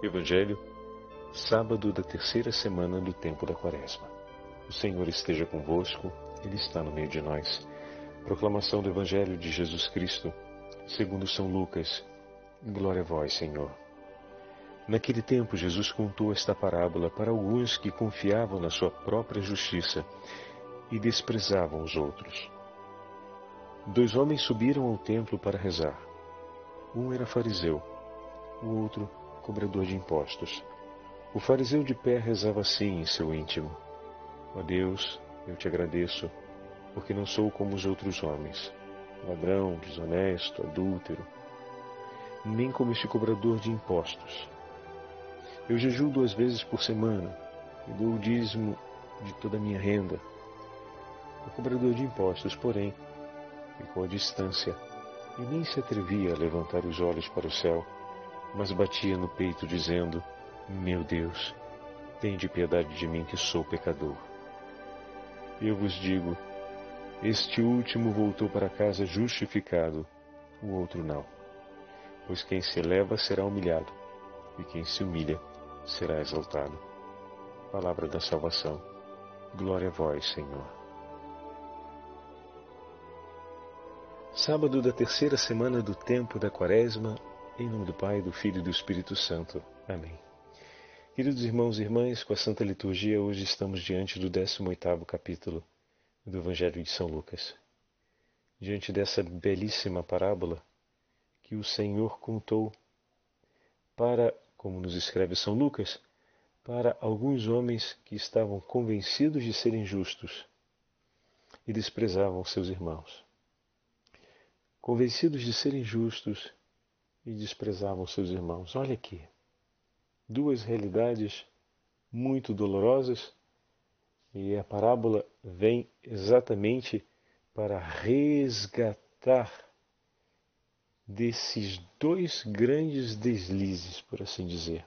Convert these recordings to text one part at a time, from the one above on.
Evangelho, sábado da terceira semana do tempo da Quaresma. O Senhor esteja convosco, Ele está no meio de nós. Proclamação do Evangelho de Jesus Cristo, segundo São Lucas. Glória a vós, Senhor. Naquele tempo, Jesus contou esta parábola para alguns que confiavam na sua própria justiça e desprezavam os outros. Dois homens subiram ao templo para rezar. Um era fariseu, o outro cobrador de impostos. O fariseu de pé rezava assim em seu íntimo: Ó oh Deus, eu te agradeço, porque não sou como os outros homens, ladrão, desonesto, adúltero, nem como este cobrador de impostos. Eu jejuo duas vezes por semana e dou o dízimo de toda a minha renda. O cobrador de impostos, porém, ficou à distância e nem se atrevia a levantar os olhos para o céu, mas batia no peito, dizendo: Meu Deus, tende piedade de mim que sou pecador. Eu vos digo: este último voltou para casa justificado, o outro não. Pois quem se eleva será humilhado, e quem se humilha será exaltado. Palavra da salvação. Glória a vós, Senhor. Sábado da terceira semana do tempo da Quaresma, em nome do Pai, do Filho e do Espírito Santo. Amém. Queridos irmãos e irmãs, com a Santa Liturgia, hoje estamos diante do 18º capítulo do Evangelho de São Lucas. Diante dessa belíssima parábola que o Senhor contou para como nos escreve São Lucas, para alguns homens que estavam convencidos de serem justos e desprezavam seus irmãos. Convencidos de serem justos e desprezavam seus irmãos. Olha aqui, duas realidades muito dolorosas e a parábola vem exatamente para resgatar desses dois grandes deslizes, por assim dizer,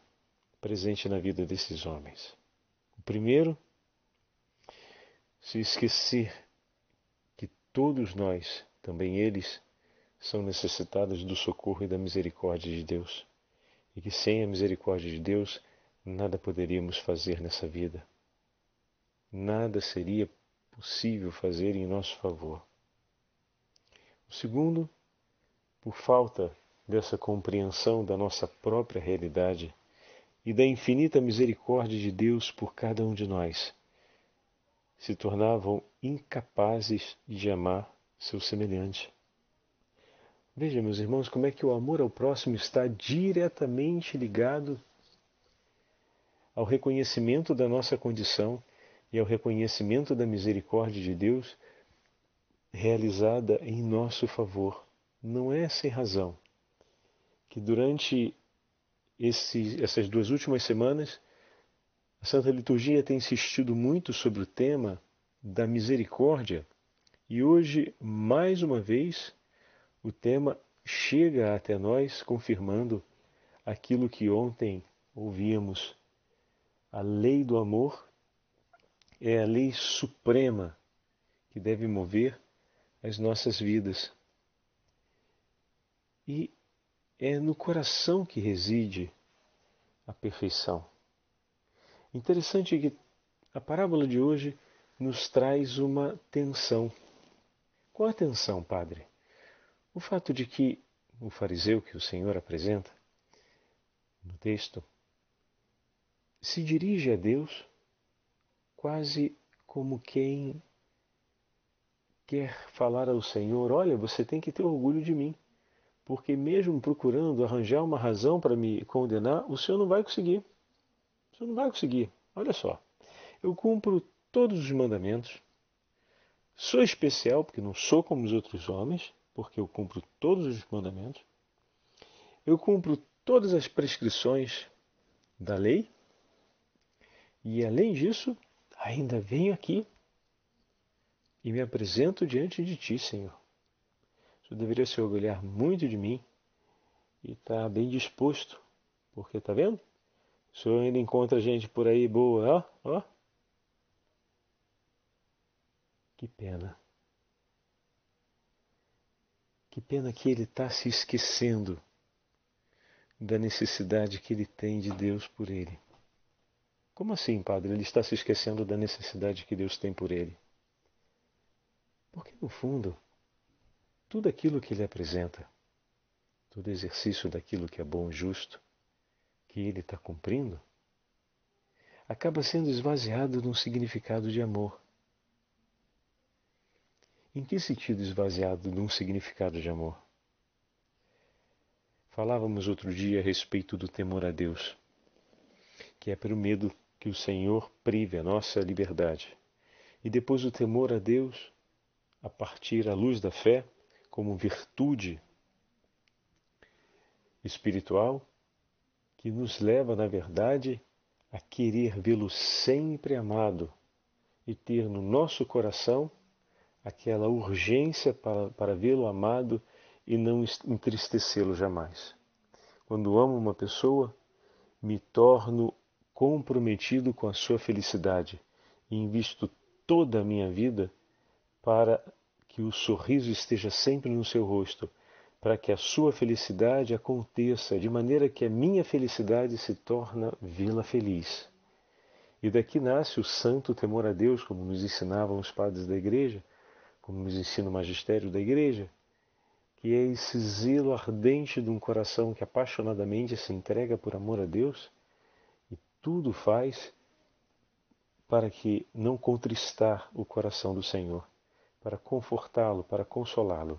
presente na vida desses homens. O primeiro, se esquecer que todos nós, também eles, são necessitados do socorro e da misericórdia de Deus, e que sem a misericórdia de Deus nada poderíamos fazer nessa vida. Nada seria possível fazer em nosso favor. O segundo, por falta dessa compreensão da nossa própria realidade e da infinita misericórdia de Deus por cada um de nós, se tornavam incapazes de amar seu semelhante. Veja, meus irmãos, como é que o amor ao próximo está diretamente ligado ao reconhecimento da nossa condição e ao reconhecimento da misericórdia de Deus realizada em nosso favor. Não é sem razão que durante esse, essas duas últimas semanas a Santa Liturgia tem insistido muito sobre o tema da misericórdia e hoje, mais uma vez, o tema chega até nós confirmando aquilo que ontem ouvíamos. A lei do amor é a lei suprema que deve mover as nossas vidas. E é no coração que reside a perfeição. Interessante que a parábola de hoje nos traz uma tensão. Qual a tensão, padre? O fato de que o fariseu que o Senhor apresenta no texto se dirige a Deus quase como quem quer falar ao Senhor: Olha, você tem que ter orgulho de mim porque mesmo procurando arranjar uma razão para me condenar, o senhor não vai conseguir. O senhor não vai conseguir. Olha só. Eu cumpro todos os mandamentos. Sou especial porque não sou como os outros homens, porque eu cumpro todos os mandamentos. Eu cumpro todas as prescrições da lei. E além disso, ainda venho aqui e me apresento diante de ti, Senhor. Tu deveria se orgulhar muito de mim e estar tá bem disposto, porque tá vendo? O senhor ainda encontra gente por aí boa, ó, ó. Que pena. Que pena que ele está se esquecendo da necessidade que ele tem de Deus por ele. Como assim, padre? Ele está se esquecendo da necessidade que Deus tem por ele. Porque, no fundo, tudo aquilo que ele apresenta, todo exercício daquilo que é bom e justo, que ele está cumprindo, acaba sendo esvaziado de um significado de amor. Em que sentido esvaziado de um significado de amor? Falávamos outro dia a respeito do temor a Deus, que é pelo medo que o Senhor prive a nossa liberdade. E depois o temor a Deus, a partir à luz da fé, como virtude espiritual, que nos leva, na verdade, a querer vê-lo sempre amado e ter no nosso coração aquela urgência para, para vê-lo amado e não entristecê-lo jamais. Quando amo uma pessoa, me torno comprometido com a sua felicidade e invisto toda a minha vida para que o sorriso esteja sempre no seu rosto, para que a sua felicidade aconteça, de maneira que a minha felicidade se torna vê-la feliz. E daqui nasce o santo temor a Deus, como nos ensinavam os padres da igreja, como nos ensina o magistério da igreja, que é esse zelo ardente de um coração que apaixonadamente se entrega por amor a Deus e tudo faz para que não contristar o coração do Senhor, para confortá-lo, para consolá-lo.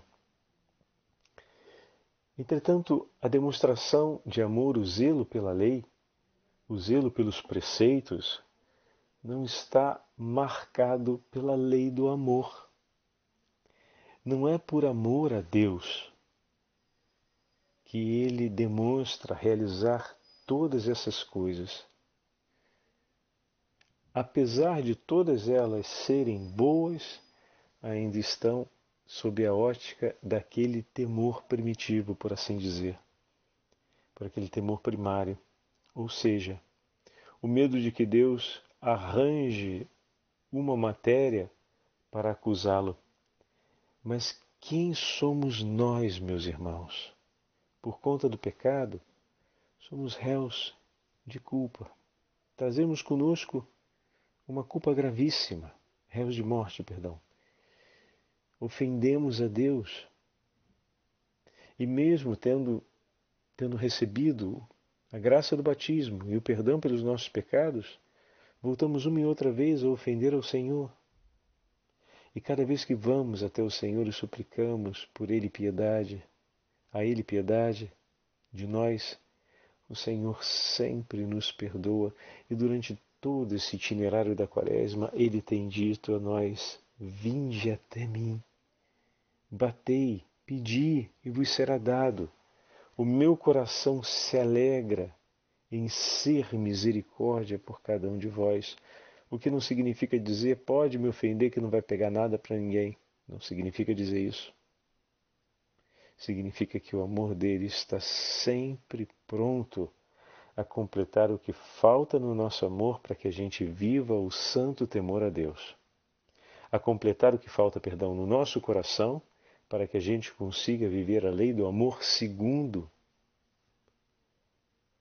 Entretanto, a demonstração de amor, o zelo pela lei, o zelo pelos preceitos, não está marcado pela lei do amor não é por amor a Deus que ele demonstra realizar todas essas coisas. Apesar de todas elas serem boas, ainda estão sob a ótica daquele temor primitivo, por assim dizer, por aquele temor primário, ou seja, o medo de que Deus arranje uma matéria para acusá-lo mas quem somos nós, meus irmãos? Por conta do pecado, somos réus de culpa. Trazemos conosco uma culpa gravíssima, réus de morte, perdão. Ofendemos a Deus. E mesmo tendo, tendo recebido a graça do batismo e o perdão pelos nossos pecados, voltamos uma e outra vez a ofender ao Senhor. E cada vez que vamos até o Senhor e suplicamos por Ele piedade, a Ele piedade de nós, o Senhor sempre nos perdoa e durante todo esse itinerário da Quaresma, Ele tem dito a nós: Vinde até mim, batei, pedi e vos será dado. O meu coração se alegra em ser misericórdia por cada um de vós, o que não significa dizer pode me ofender que não vai pegar nada para ninguém. Não significa dizer isso. Significa que o amor dele está sempre pronto a completar o que falta no nosso amor para que a gente viva o santo temor a Deus. A completar o que falta, perdão, no nosso coração para que a gente consiga viver a lei do amor segundo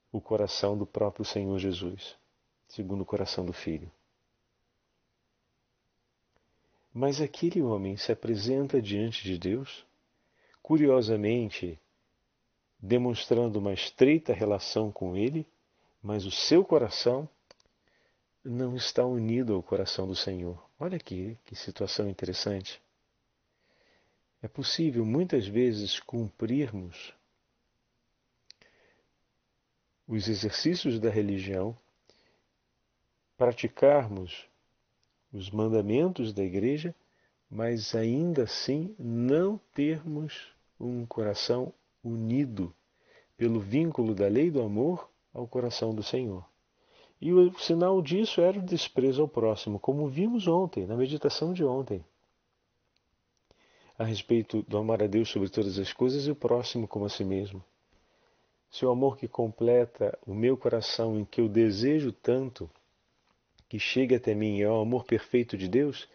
o coração do próprio Senhor Jesus, segundo o coração do Filho. Mas aquele homem se apresenta diante de Deus, curiosamente demonstrando uma estreita relação com Ele, mas o seu coração não está unido ao coração do Senhor. Olha aqui que situação interessante. É possível muitas vezes cumprirmos os exercícios da religião, praticarmos os mandamentos da igreja, mas ainda assim não termos um coração unido pelo vínculo da lei do amor ao coração do Senhor. E o sinal disso era o desprezo ao próximo, como vimos ontem, na meditação de ontem, a respeito do amar a Deus sobre todas as coisas e o próximo como a si mesmo. Se o amor que completa o meu coração, em que eu desejo tanto, que chega até mim é o amor perfeito de Deus,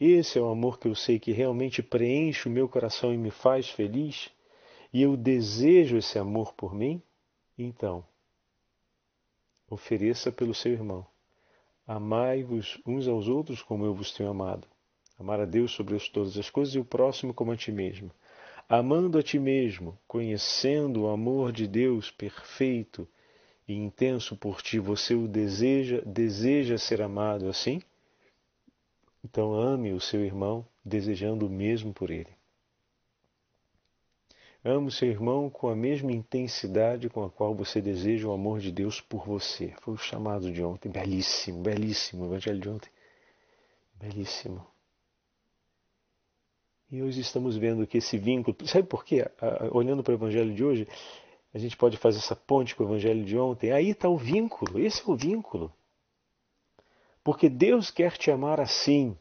esse é o amor que eu sei que realmente preenche o meu coração e me faz feliz, e eu desejo esse amor por mim, Então, ofereça pelo seu irmão. Amai-vos uns aos outros como eu vos tenho amado. Amar a Deus sobre todas as coisas e o próximo como a ti mesmo. Amando a ti mesmo, conhecendo o amor de Deus perfeito e intenso por ti, você o deseja, deseja ser amado assim? Então ame o seu irmão, desejando o mesmo por ele. Ame o seu irmão com a mesma intensidade com a qual você deseja o amor de Deus por você. Foi o chamado de ontem. Belíssimo, belíssimo. O evangelho de ontem. Belíssimo. E hoje estamos vendo que esse vínculo. Sabe por quê? Olhando para o evangelho de hoje, a gente pode fazer essa ponte com o evangelho de ontem. Aí está o vínculo. Esse é o vínculo. Porque Deus quer te amar assim,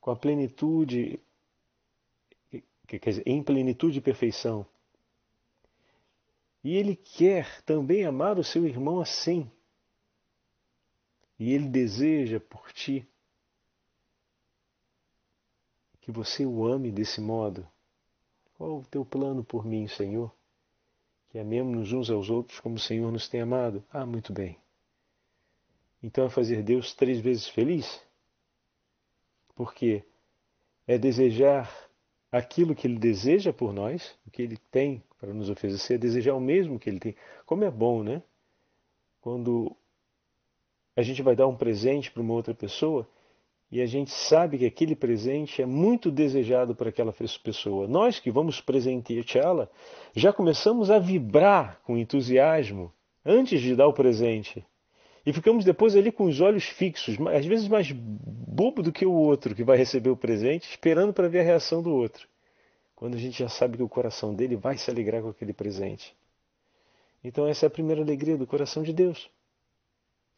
com a plenitude quer dizer, em plenitude e perfeição. E ele quer também amar o seu irmão assim. E ele deseja por ti que você o ame desse modo. Qual o teu plano por mim, Senhor? Que amemos uns aos outros como o Senhor nos tem amado. Ah, muito bem. Então é fazer Deus três vezes feliz? Porque é desejar aquilo que ele deseja por nós, o que ele tem para nos oferecer, desejar o mesmo que ele tem. Como é bom, né? Quando a gente vai dar um presente para uma outra pessoa e a gente sabe que aquele presente é muito desejado por aquela pessoa. Nós que vamos presenteá-la, já começamos a vibrar com entusiasmo antes de dar o presente. E ficamos depois ali com os olhos fixos, às vezes mais bobo do que o outro que vai receber o presente, esperando para ver a reação do outro. Quando a gente já sabe que o coração dele vai se alegrar com aquele presente. Então essa é a primeira alegria do coração de Deus,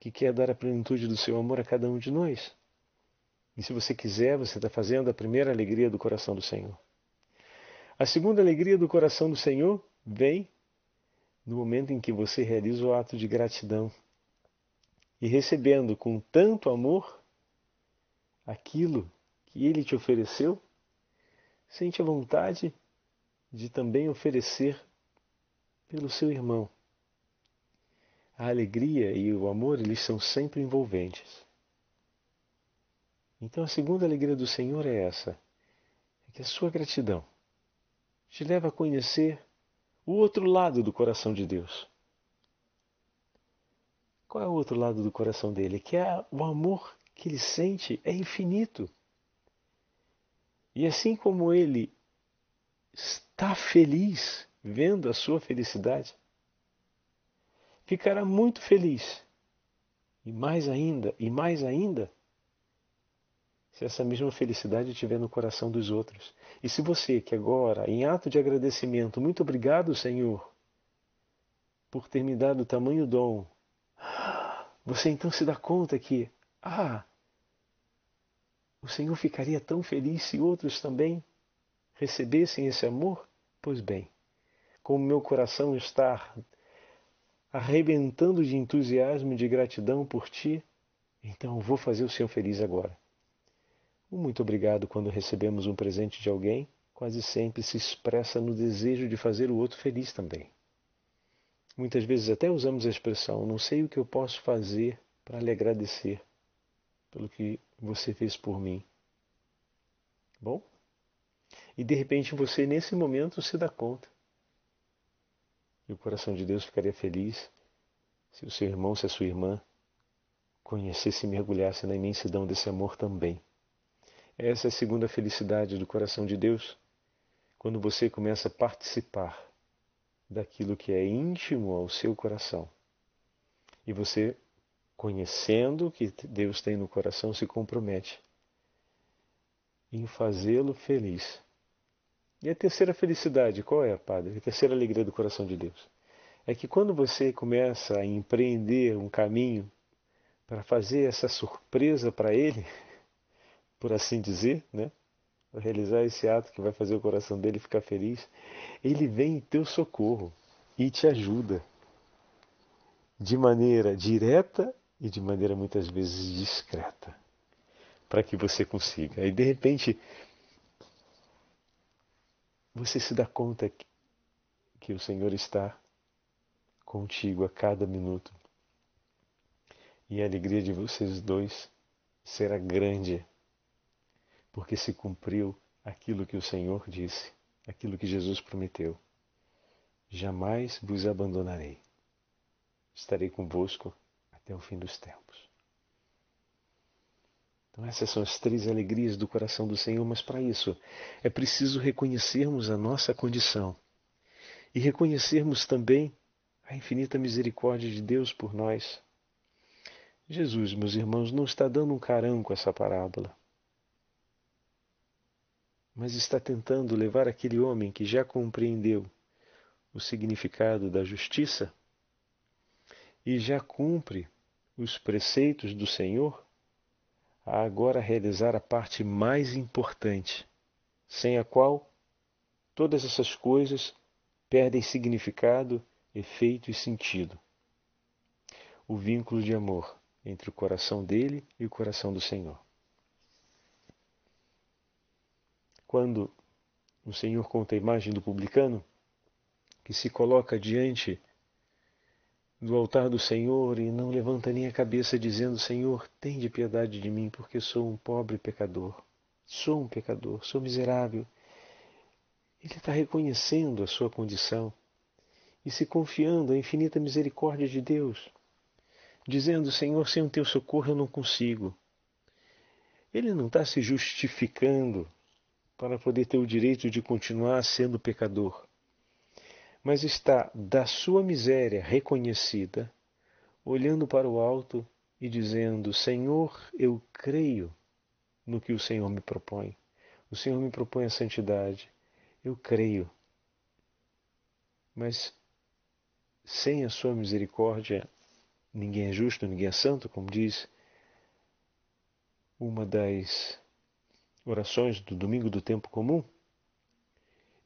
que quer dar a plenitude do seu amor a cada um de nós. E se você quiser, você está fazendo a primeira alegria do coração do Senhor. A segunda alegria do coração do Senhor vem no momento em que você realiza o ato de gratidão e recebendo com tanto amor aquilo que ele te ofereceu, sente a vontade de também oferecer pelo seu irmão. A alegria e o amor, eles são sempre envolventes. Então a segunda alegria do Senhor é essa, é que a sua gratidão te leva a conhecer o outro lado do coração de Deus. Qual é o outro lado do coração dele? Que é o amor que ele sente é infinito. E assim como ele está feliz vendo a sua felicidade, ficará muito feliz. E mais ainda, e mais ainda, se essa mesma felicidade estiver no coração dos outros. E se você que agora, em ato de agradecimento, muito obrigado, Senhor, por ter me dado tamanho dom você então se dá conta que, ah, o Senhor ficaria tão feliz se outros também recebessem esse amor? Pois bem, como meu coração está arrebentando de entusiasmo e de gratidão por ti, então vou fazer o Senhor feliz agora. O muito obrigado quando recebemos um presente de alguém quase sempre se expressa no desejo de fazer o outro feliz também. Muitas vezes até usamos a expressão: não sei o que eu posso fazer para lhe agradecer pelo que você fez por mim. Bom? E de repente você, nesse momento, se dá conta. E o coração de Deus ficaria feliz se o seu irmão, se a sua irmã conhecesse e mergulhasse na imensidão desse amor também. Essa é a segunda felicidade do coração de Deus, quando você começa a participar daquilo que é íntimo ao seu coração. E você, conhecendo o que Deus tem no coração, se compromete em fazê-lo feliz. E a terceira felicidade, qual é, Padre? A terceira alegria do coração de Deus é que quando você começa a empreender um caminho para fazer essa surpresa para Ele, por assim dizer, né? realizar esse ato que vai fazer o coração dele ficar feliz, ele vem em teu socorro e te ajuda de maneira direta e de maneira muitas vezes discreta, para que você consiga. E de repente você se dá conta que o Senhor está contigo a cada minuto. E a alegria de vocês dois será grande, porque se cumpriu aquilo que o Senhor disse, aquilo que Jesus prometeu. Jamais vos abandonarei. Estarei convosco até o fim dos tempos. Então, essas são as três alegrias do coração do Senhor, mas para isso é preciso reconhecermos a nossa condição e reconhecermos também a infinita misericórdia de Deus por nós. Jesus, meus irmãos, não está dando um carão com essa parábola, mas está tentando levar aquele homem que já compreendeu o significado da justiça e já cumpre os preceitos do Senhor a agora realizar a parte mais importante, sem a qual todas essas coisas perdem significado, efeito e sentido. O vínculo de amor entre o coração dele e o coração do Senhor. Quando o Senhor conta a imagem do publicano, que se coloca diante do altar do Senhor e não levanta nem a cabeça, dizendo: Senhor, tem de piedade de mim, porque sou um pobre pecador. Sou um pecador, sou miserável. Ele está reconhecendo a sua condição e se confiando à infinita misericórdia de Deus dizendo: Senhor, sem o teu socorro eu não consigo. Ele não está se justificando para poder ter o direito de continuar sendo pecador, mas está da sua miséria reconhecida, olhando para o alto e dizendo: Senhor, eu creio no que o Senhor me propõe. O Senhor me propõe a santidade. Eu creio. Mas sem a sua misericórdia, ninguém é justo, ninguém é santo, como diz uma das orações do domingo do tempo comum.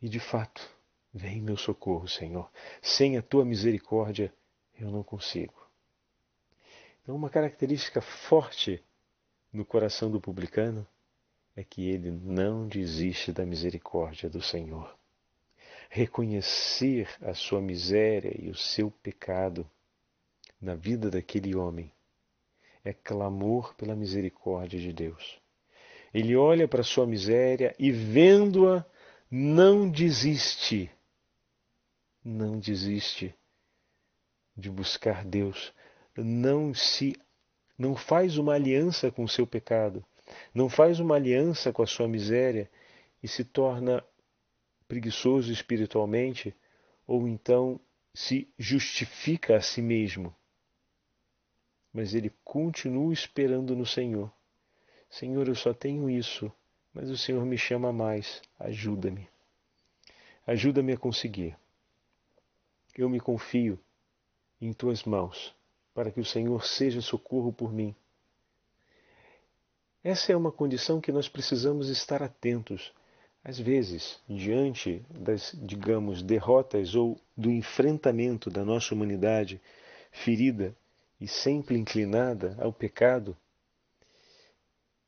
E de fato, vem meu socorro, Senhor. Sem a tua misericórdia, eu não consigo. Então, uma característica forte no coração do publicano é que ele não desiste da misericórdia do Senhor. Reconhecer a sua miséria e o seu pecado na vida daquele homem é clamor pela misericórdia de Deus. Ele olha para sua miséria e, vendo-a, não desiste. Não desiste de buscar Deus. Não se não faz uma aliança com o seu pecado, não faz uma aliança com a sua miséria e se torna preguiçoso espiritualmente, ou então se justifica a si mesmo mas ele continua esperando no Senhor. Senhor, eu só tenho isso, mas o Senhor me chama mais. Ajuda-me. Ajuda-me a conseguir. Eu me confio em tuas mãos, para que o Senhor seja socorro por mim. Essa é uma condição que nós precisamos estar atentos. Às vezes, diante das, digamos, derrotas ou do enfrentamento da nossa humanidade ferida e sempre inclinada ao pecado,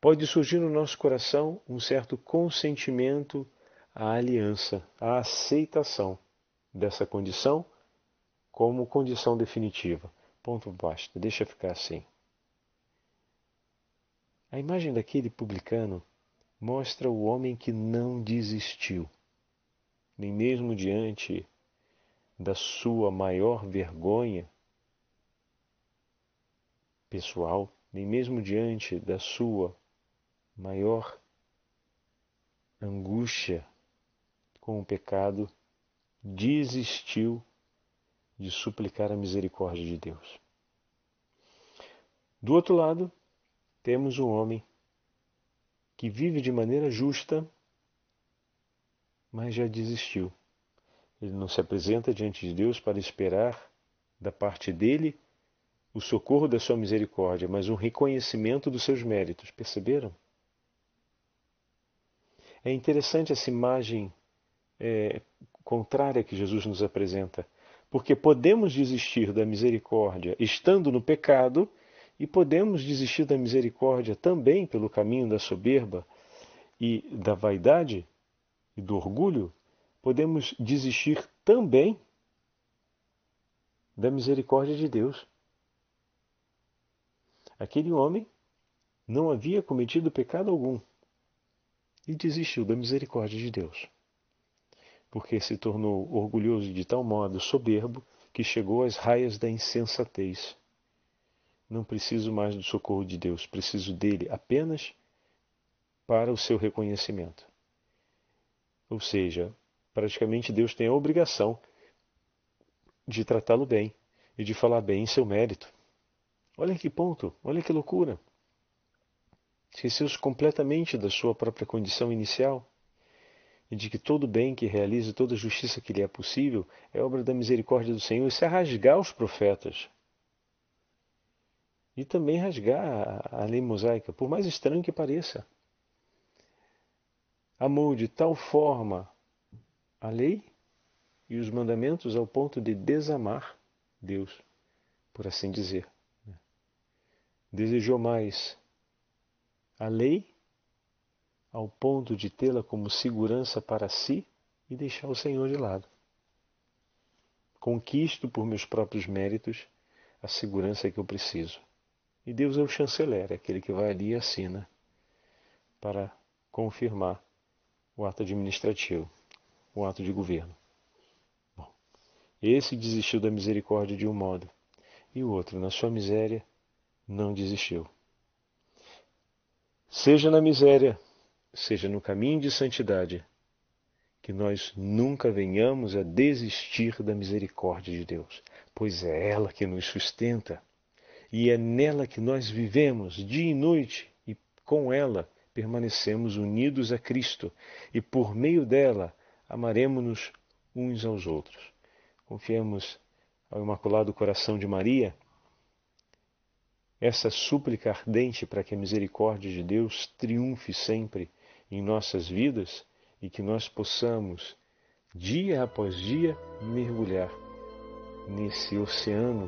pode surgir no nosso coração um certo consentimento à aliança, à aceitação dessa condição como condição definitiva. Ponto basta, deixa ficar assim. A imagem daquele publicano mostra o homem que não desistiu, nem mesmo diante da sua maior vergonha pessoal, nem mesmo diante da sua maior angústia com o pecado, desistiu de suplicar a misericórdia de Deus. Do outro lado, temos um homem que vive de maneira justa, mas já desistiu. Ele não se apresenta diante de Deus para esperar da parte dele o socorro da sua misericórdia, mas um reconhecimento dos seus méritos. Perceberam? É interessante essa imagem é, contrária que Jesus nos apresenta, porque podemos desistir da misericórdia estando no pecado e podemos desistir da misericórdia também pelo caminho da soberba e da vaidade e do orgulho. Podemos desistir também da misericórdia de Deus. Aquele homem não havia cometido pecado algum e desistiu da misericórdia de Deus, porque se tornou orgulhoso de tal modo soberbo que chegou às raias da insensatez. Não preciso mais do socorro de Deus, preciso dele apenas para o seu reconhecimento. Ou seja, praticamente Deus tem a obrigação de tratá-lo bem e de falar bem em seu mérito. Olha que ponto, olha que loucura. Esqueceu-se completamente da sua própria condição inicial e de que todo bem que realize, toda justiça que lhe é possível, é obra da misericórdia do Senhor. Isso é rasgar os profetas. E também rasgar a lei mosaica, por mais estranho que pareça. Amou de tal forma a lei e os mandamentos ao ponto de desamar Deus, por assim dizer. Desejou mais a lei ao ponto de tê-la como segurança para si e deixar o Senhor de lado. Conquisto por meus próprios méritos a segurança que eu preciso. E Deus é o chanceler, é aquele que vai ali e assina para confirmar o ato administrativo, o ato de governo. Bom, esse desistiu da misericórdia de um modo, e o outro, na sua miséria, não desistiu. Seja na miséria, seja no caminho de santidade, que nós nunca venhamos a desistir da misericórdia de Deus, pois é ela que nos sustenta e é nela que nós vivemos dia e noite e com ela permanecemos unidos a Cristo e por meio dela amaremos-nos uns aos outros. Confiemos ao Imaculado Coração de Maria essa súplica ardente para que a misericórdia de Deus triunfe sempre em nossas vidas e que nós possamos, dia após dia, mergulhar nesse oceano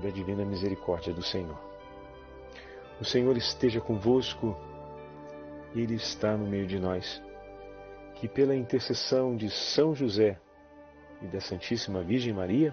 da divina misericórdia do Senhor. O Senhor esteja convosco, Ele está no meio de nós. Que pela intercessão de São José e da Santíssima Virgem Maria,